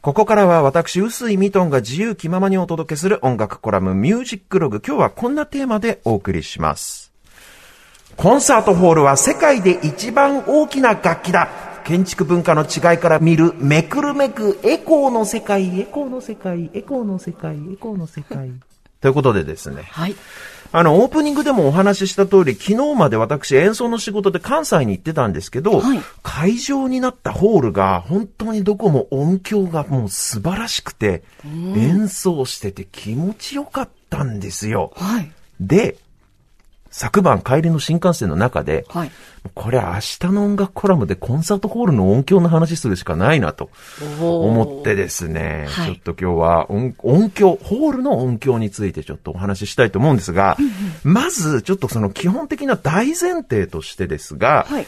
ここからは私、臼井ミトンが自由気ままにお届けする音楽コラムミュージックログ。今日はこんなテーマでお送りします。コンサートホールは世界で一番大きな楽器だ。建築文化の違いから見るめくるめくエコーの世界、エコーの世界、エコーの世界、エコーの世界。ということでですね。はい。あの、オープニングでもお話しした通り、昨日まで私演奏の仕事で関西に行ってたんですけど、はい会場になったホールが本当にどこも音響がもう素晴らしくて、演奏してて気持ちよかったんですよ。はい。で、昨晩帰りの新幹線の中で、はい。これ明日の音楽コラムでコンサートホールの音響の話するしかないなと思ってですね、はいちょっと今日は音音響、ホールの音響についてちょっとお話ししたいと思うんですが、まずちょっとその基本的な大前提としてですが、はい。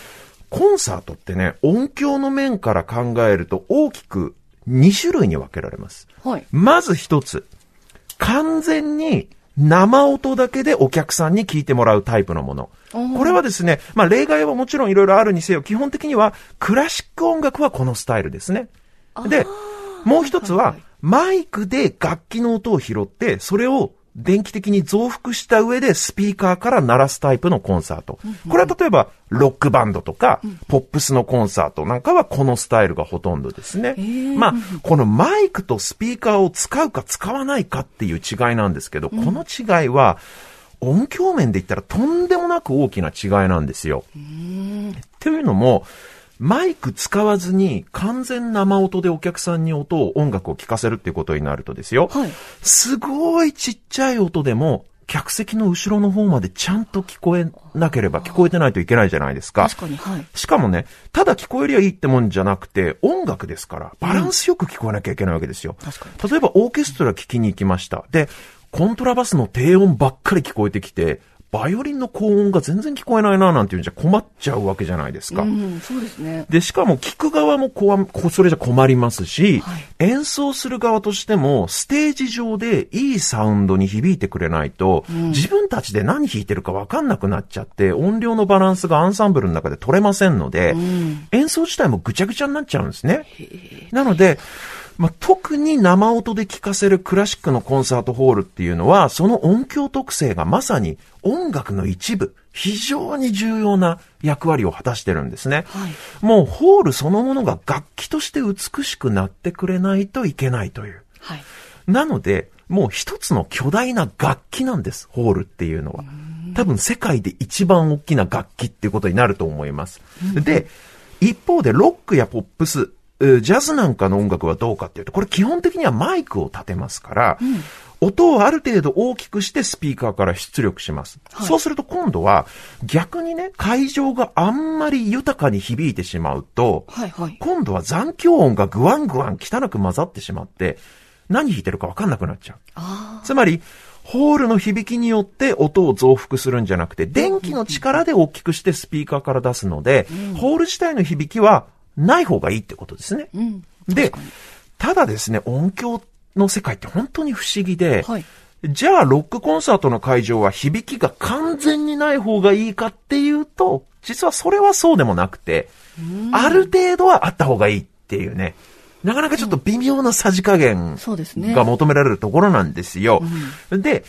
コンサートってね、音響の面から考えると大きく2種類に分けられます。はい。まず一つ。完全に生音だけでお客さんに聞いてもらうタイプのもの。これはですね、まあ例外はもちろんいろいろあるにせよ、基本的にはクラシック音楽はこのスタイルですね。で、もう一つは、マイクで楽器の音を拾って、それを電気的に増幅した上でスピーカーから鳴らすタイプのコンサート。これは例えば、ロックバンドとか、ポップスのコンサートなんかはこのスタイルがほとんどですね。まあ、このマイクとスピーカーを使うか使わないかっていう違いなんですけど、この違いは、音響面で言ったらとんでもなく大きな違いなんですよ。っていうのも、マイク使わずに完全生音でお客さんに音を、音楽を聴かせるっていうことになるとですよ。はい。すごいちっちゃい音でも、客席の後ろの方までちゃんと聞こえなければ聞こえてないといけないじゃないですか。確かに、はい。しかもね、ただ聞こえりゃいいってもんじゃなくて、音楽ですから、バランスよく聞こえなきゃいけないわけですよ。確か例えばオーケストラ聞きに行きました。で、コントラバスの低音ばっかり聞こえてきて、バイオリンの高音が全然聞こえないななんていうんじゃ困っちゃうわけじゃないですか。うん、そうですね。で、しかも聞く側もこわこそれじゃ困りますし、はい演奏する側としても、ステージ上でいいサウンドに響いてくれないと、自分たちで何弾いてるかわかんなくなっちゃって、音量のバランスがアンサンブルの中で取れませんので、演奏自体もぐちゃぐちゃになっちゃうんですね。なので、まあ、特に生音で聴かせるクラシックのコンサートホールっていうのは、その音響特性がまさに音楽の一部、非常に重要な役割を果たしてるんですね。はいもうホールそのものが楽器として美しくなってくれないといけないという。はい。なので、もう一つの巨大な楽器なんです、ホールっていうのは。多分世界で一番大きな楽器っていうことになると思います。で、一方でロックやポップス、えージャズなんかの音楽はどうかっていうと、これ基本的にはマイクを立てますから、音をある程度大きくしてスピーカーから出力します。はいそうすると今度は逆にね、会場があんまり豊かに響いてしまうと、はい、はい。今度は残響音がグワングワン汚く混ざってしまって、何弾いてるかわかんなくなっちゃう。あつまり、ホールの響きによって音を増幅するんじゃなくて、電気の力で大きくしてスピーカーから出すので、ホール自体の響きはない方がいいってことですね。あ。うん。でただですね、音響の世界って本当に不思議で、はい。じゃあロックコンサートの会場は響きが完全にない方がいいかっていうと、実はそれはそうでもなくて、ある程度はあった方がいいっていうね、なかなかちょっと微妙なさじ加減。が求められるところなんですよ。で、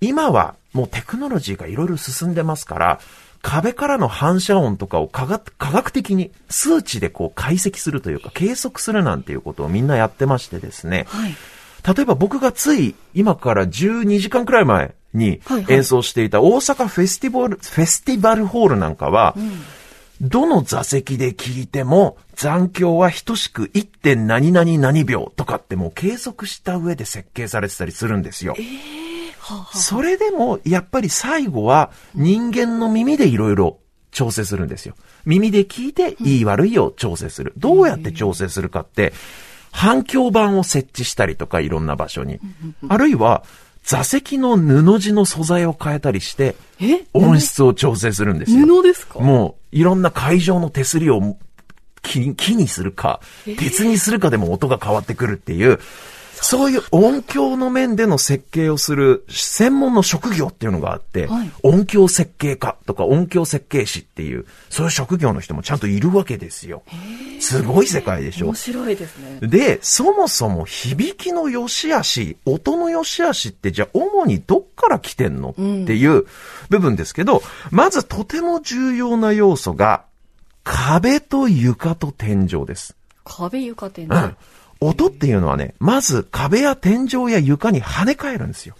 今はもうテクノロジーがいろいろ進んでますから、壁からの反射音とかを科学科学的に数値でこう解析するというか計測するなんていうことをみんなやってましてですね。はい。例えば僕がつい今から12時間くらい前に演奏していた大阪フェスティバル、フェスティバルホールなんかは、どの座席で聞いても残響は等しく 1. 点何々何秒とかってもう計測した上で設計されてたりするんですよ。はあはそれでもやっぱり最後は人間の耳でいろいろ調整するんですよ。耳で聞いていい悪いを調整する。どうやって調整するかって、反響板を設置したりとかいろんな場所に。あるいは座席の布地の素材を変えたりしてえ？音質を調整するんですよ。布ですか？もういろんな会場の手すりを木木にするか、鉄にするかでも音が変わってくるっていう、そういう音響の面での設計をする専門の職業っていうのがあって、はい音響設計家とか音響設計士っていう、そういう職業の人もちゃんといるわけですよ。すごい世界でしょ面。白いですね。で、そもそも響きの良し悪し、音の良し悪しってじゃあ主にどっから来てんのっていう部分ですけど、まずとても重要な要素が壁と床と天井です。壁床天井。うん。音っていうのはね、まず壁や天井や床に跳ね返るんですよ。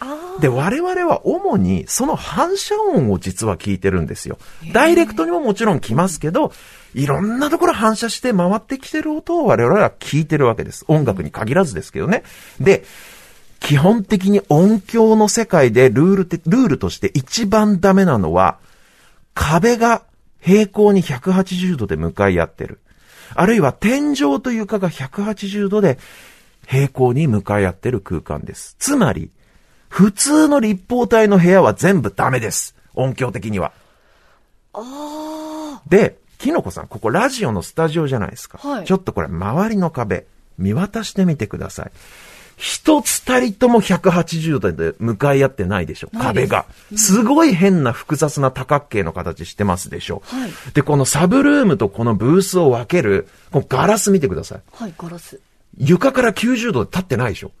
あで、我々は主にその反射音を実は聞いてるんですよ。ダイレクトにももちろん来ますけど、いろんなところ反射して回ってきてる音を我々は聞いてるわけです。音楽に限らずですけどね。で、基本的に音響の世界でルールて、ルールとして一番ダメなのは、壁が平行に180度で向かい合ってる。あるいは天井と床が180度で平行に向かい合ってる空間です。つまり、普通の立方体の部屋は全部ダメです。音響的には。あで、キノコさん、ここラジオのスタジオじゃないですか。はいちょっとこれ、周りの壁、見渡してみてください。一つたりとも180度で向かい合ってないでしょ。壁が。すごい変な複雑な多角形の形してますでしょ。はいで、このサブルームとこのブースを分ける、このガラス見てください。あ。はい、ガラス。床から90度で立ってないでしょ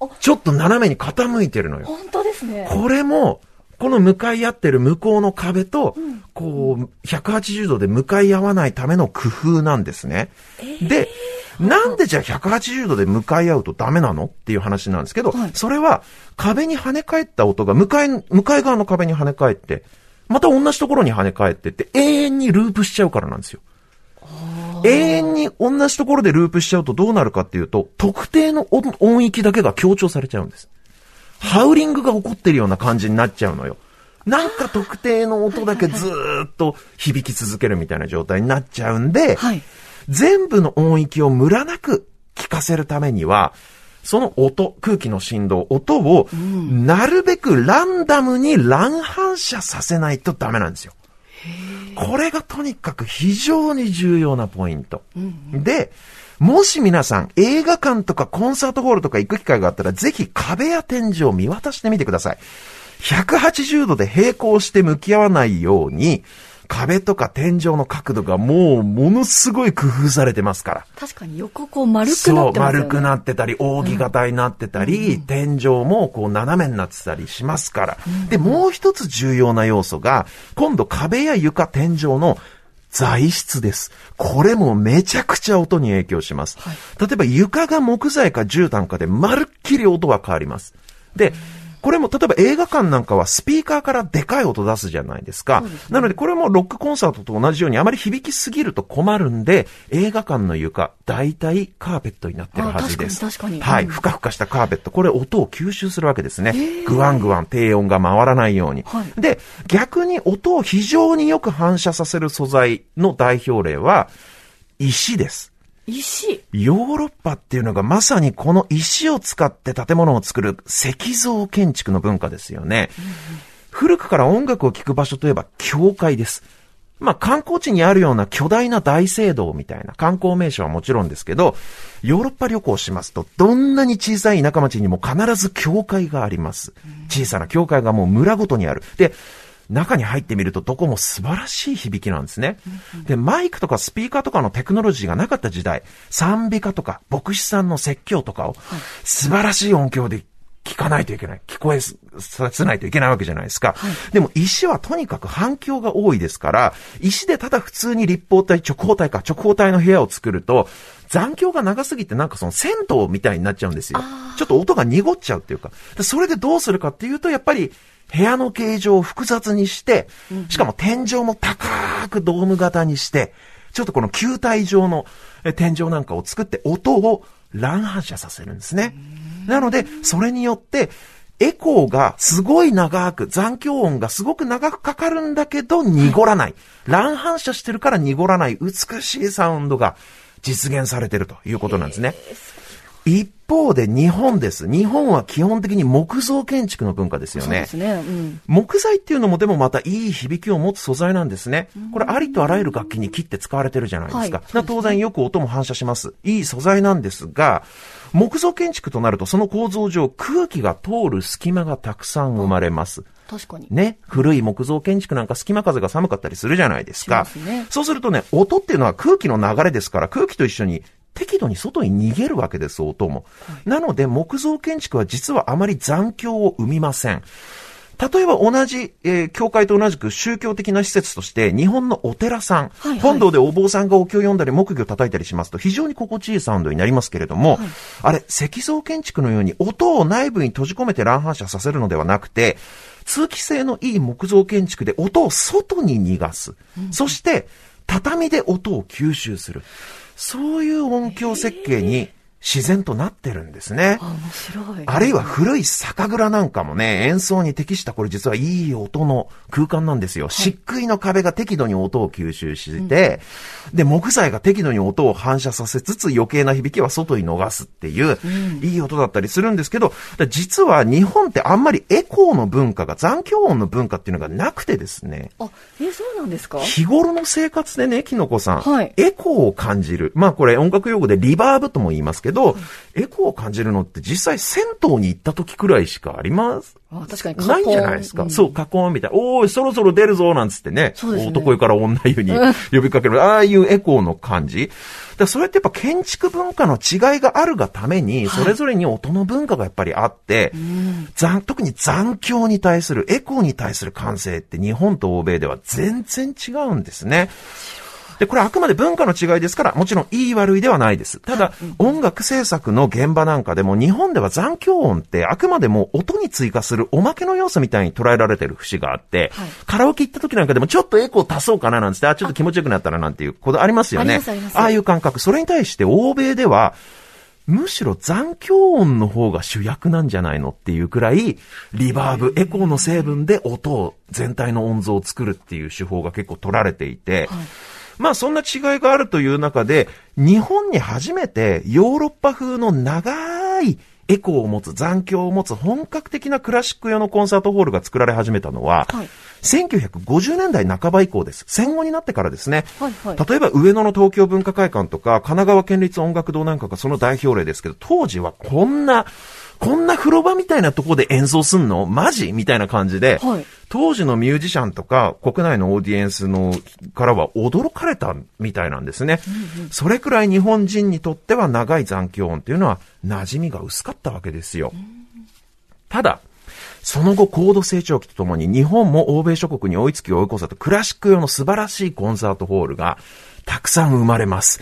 あ。ちょっと斜めに傾いてるのよ。本当ですね。これも、この向かい合ってる向こうの壁と、こう、180度で向かい合わないための工夫なんですね。で、なんでじゃあ180度で向かい合うとダメなのっていう話なんですけど、はいそれは壁に跳ね返った音が向かい、向かい側の壁に跳ね返って、また同じところに跳ね返ってって永遠にループしちゃうからなんですよ。永遠に同じところでループしちゃうとどうなるかっていうと、特定の音音域だけが強調されちゃうんです。ハウリングが起こってるような感じになっちゃうのよ。なんか特定の音だけずーっと響き続けるみたいな状態になっちゃうんで、はい。全部の音域をムラなく聞かせるためには、その音、空気の振動、音を、なるべくランダムに乱反射させないとダメなんですよ。これがとにかく非常に重要なポイント。で、もし皆さん映画館とかコンサートホールとか行く機会があったら、ぜひ壁や天井を見渡してみてください。180度で平行して向き合わないように、壁とか天井の角度がもうものすごい工夫されてますから。確かに横こう丸くなそう、ってますよね。丸くなってたり、扇形になってたり、天井もこう斜めになってたりしますから。で、もう一つ重要な要素が、今度壁や床、天井の材質です。これもめちゃくちゃ音に影響します。例えば床が木材か絨毯かでまるっきり音は変わります。で、これも例えば映画館なんかはスピーカーからでかい音出すじゃないですか。なのでこれもロックコンサートと同じようにあまり響きすぎると困るんで、映画館の床、大体カーペットになってるはずです。あ確かに確かにはい。うんふかふかしたカーペット。これ音を吸収するわけですね。グワングワン低音が回らないように。はいで、逆に音を非常によく反射させる素材の代表例は、石です。石。ヨーロッパっていうのがまさにこの石を使って建物を作る石像建築の文化ですよね。古くから音楽を聴く場所といえば教会です。まあ観光地にあるような巨大な大聖堂みたいな観光名所はもちろんですけど、ヨーロッパ旅行しますと、どんなに小さい田舎町にも必ず教会があります。小さな教会がもう村ごとにある。で、中に入ってみるとどこも素晴らしい響きなんですね。で、マイクとかスピーカーとかのテクノロジーがなかった時代、賛美歌とか牧師さんの説教とかを素晴らしい音響で聞かないといけない。聞こえさせないといけないわけじゃないですか。でも石はとにかく反響が多いですから、石でただ普通に立方体、直方体か、直方体の部屋を作ると、残響が長すぎてなんかその銭湯みたいになっちゃうんですよ。ちょっと音が濁っちゃうっていうか。でそれでどうするかっていうと、やっぱり部屋の形状を複雑にして、しかも天井も高くドーム型にして、ちょっとこの球体状のえ天井なんかを作って音を乱反射させるんですね。なので、それによって、エコーがすごい長く、残響音がすごく長くかかるんだけど、濁らない。乱反射してるから濁らない美しいサウンドが実現されてるということなんですね。一方で日本です。日本は基本的に木造建築の文化ですよねそうで。すね。うん。木材っていうのもでもまたいい響きを持つ素材なんですね。これありとあらゆる楽器に切って使われてるじゃないですか。はい当然よく音も反射します。いい素材なんですが、木造建築となるとその構造上空気が通る隙間がたくさん生まれます。確かに。ね。古い木造建築なんか隙間風が寒かったりするじゃないですか。すねそうするとね、音っていうのは空気の流れですから、空気と一緒に適度に外に逃げるわけです、音も。なので、木造建築は実はあまり残響を生みません。例えば同じ、えー教会と同じく宗教的な施設として、日本のお寺さん、はいはい本堂でお坊さんがお経を読んだり木魚叩いたりしますと非常に心地いいサウンドになりますけれども、あれ、石造建築のように音を内部に閉じ込めて乱反射させるのではなくて、通気性のいい木造建築で音を外に逃がす。そして、畳で音を吸収する。そういう音響設計に自然となってるんですね。あ、面白い。あるいは古い酒蔵なんかもね、演奏に適したこれ実はいい音の空間なんですよ。漆喰の壁が適度に音を吸収して、で、木材が適度に音を反射させつつ余計な響きは外に逃すっていう、いい音だったりするんですけど、だ実は日本ってあんまりエコーの文化が、残響音の文化っていうのがなくてですね、あ、え、そうなんですか？日頃の生活でね、キノコさん、はいエコーを感じる。まあこれ音楽用語でリバーブとも言いますけど、エコーを感じるのって実際銭湯に行った時くらいしかあります？あ確かにないんじゃないですか。うんそう、加工みたいな。おーい、そろそろ出るぞ、なんつってね。ね男湯から女湯に呼びかける。ああいうエコーの感じ。だそれってやっぱ建築文化の違いがあるがために、それぞれに音の文化がやっぱりあって、残特に残響に対する、エコーに対する感性って日本と欧米では全然違うんですね。で、これあくまで文化の違いですから、もちろんいい悪いではないです。ただ、音楽制作の現場なんかでも、日本では残響音ってあくまでも音に追加するおまけの要素みたいに捉えられてる節があって、はいカラオケ行った時なんかでもちょっとエコー足そうかななんつって、あ、ちょっと気持ちよくなったらなんていうことありますよね。ああいう感覚。それに対して欧米では、むしろ残響音の方が主役なんじゃないのっていうくらい、リバーブ、エコーの成分で音を、全体の音像を作るっていう手法が結構取られていて、まあそんな違いがあるという中で、日本に初めてヨーロッパ風の長いエコーを持つ、残響を持つ本格的なクラシック用のコンサートホールが作られ始めたのは、はい1950年代半ば以降です。戦後になってからですね。はいはい例えば上野の東京文化会館とか、神奈川県立音楽堂なんかがその代表例ですけど、当時はこんな、こんな風呂場みたいなとこで演奏すんの？マジ？みたいな感じで、はい。当時のミュージシャンとか国内のオーディエンスのからは驚かれたみたいなんですね。それくらい日本人にとっては長い残響音っていうのは馴染みが薄かったわけですよ。ただ、その後高度成長期とともに日本も欧米諸国に追いつき追い越せとクラシック用の素晴らしいコンサートホールがたくさん生まれます。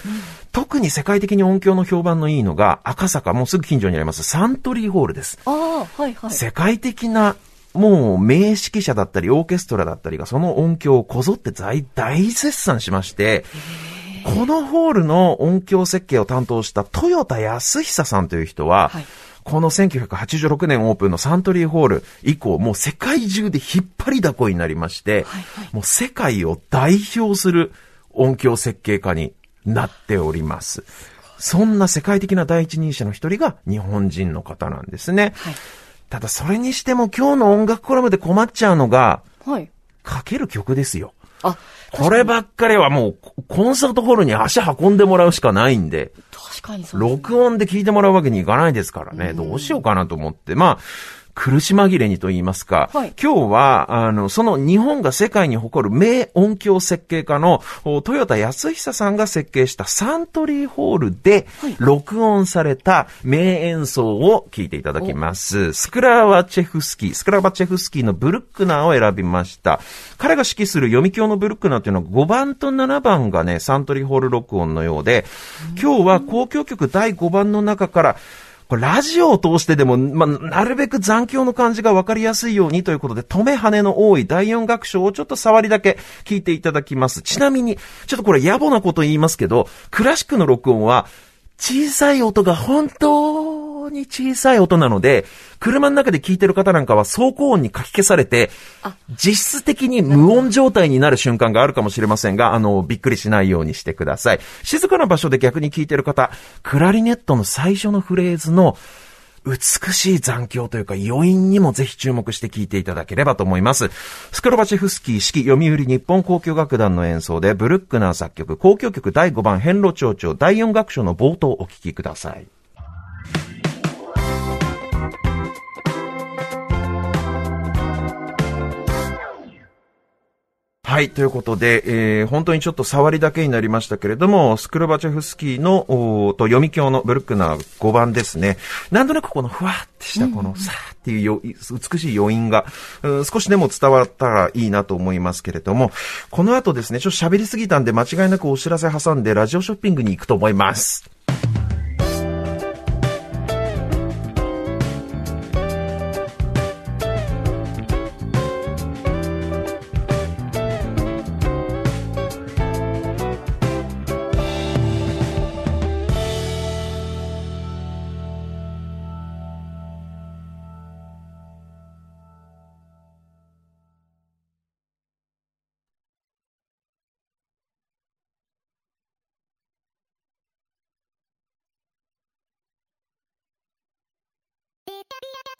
特に世界的に音響の評判のいいのが赤坂もうすぐ近所にありますサントリーホールです。ああ、はいはい。世界的なもう名指揮者だったりオーケストラだったりがその音響をこぞって大大絶賛しまして、このホールの音響設計を担当した豊田康久さんという人は、はいこの1986年オープンのサントリーホール以降、もう世界中で引っ張りだこになりまして、はいはいもう世界を代表する音響設計家になっております。そんな世界的な第一人者の一人が日本人の方なんですね。はいただそれにしても今日の音楽コラムで困っちゃうのが、はい。かける曲ですよ。あ、こればっかりはもうコンサートホールに足運んでもらうしかないんで、確かにそうね。録音で聞いてもらうわけにいかないですからね。どうしようかなと思って。まあ、苦し紛れにと言いますか、はい今日は、あの、その日本が世界に誇る名音響設計家のお豊田康久さんが設計したサントリーホールではい録音された名演奏を聞いていただきます。スクラバチェフスキー、スクラバチェフスキーのブルックナーを選びました。彼が指揮する読み教のブルックナーというのは5番と7番がね、サントリーホール録音のようで、今日は交響曲第5番の中から、これラジオを通してでも、まあ、なるべく残響の感じがわかりやすいようにということで、止め跳ねの多い第4楽章をちょっと触りだけ聞いていただきます。ちなみに、ちょっとこれ野暮なこと言いますけど、クラシックの録音は、小さい音が本当常に小さい音なので、車の中で聞いてる方なんかは走行音にかき消されて、実質的に無音状態になる瞬間があるかもしれませんが、あの、びっくりしないようにしてください。静かな場所で逆に聞いてる方、クラリネットの最初のフレーズの、美しい残響というか余韻にもぜひ注目して聴いていただければと思います。スクロバチェフスキー式読売日本交響楽団の演奏でブルックナー作曲交響曲第5番変路長調第4楽章の冒頭をお聴きください。はい。ということで、えー、本当にちょっと触りだけになりましたけれども、スクロバチェフスキーの、おと読み教のブルックナー5番ですね。なんとなくこのふわってしたこのさーっていうよ美しい余韻が、うん、少しでも伝わったらいいなと思いますけれども、この後ですね、ちょっと喋りすぎたんで間違いなくお知らせ挟んでラジオショッピングに行くと思います。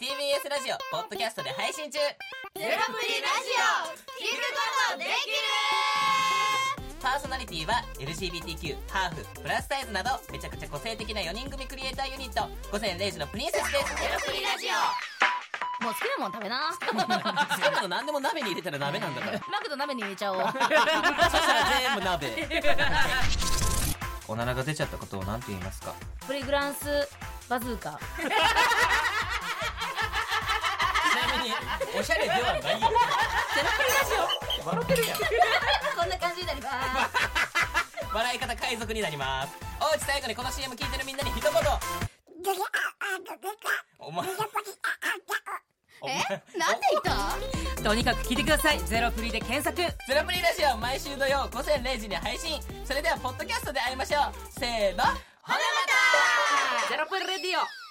TBS ラジオポッドキャストで配信中。ゼロプリラジオ。聞くことできるパーソナリティは LGBTQ ハーフプラスサイズなどめちゃくちゃ個性的な4人組クリエイターユニット。午前0時のプリンセスです。ゼロプリラジオ。もう好きなもん食べな。好きなの何でも鍋に入れたら鍋なんだからマクド鍋に入れちゃおうそしたら全部鍋おならが出ちゃったことを何て言いますかプリグランスバズーカに おしゃれではないよ。ゼロプリラジ笑ってるやこんな感じになります。笑い方海賊になります。おうち最後にこの CM 聞いてるみんなに一言。お前。え？なんて言った？とにかく聞いてください。ゼロプリで検索。ゼロプリラジオ毎週土曜午前0時に配信。それではポッドキャストで会いましょう。せーの。ほなまた。ゼロプリレディオ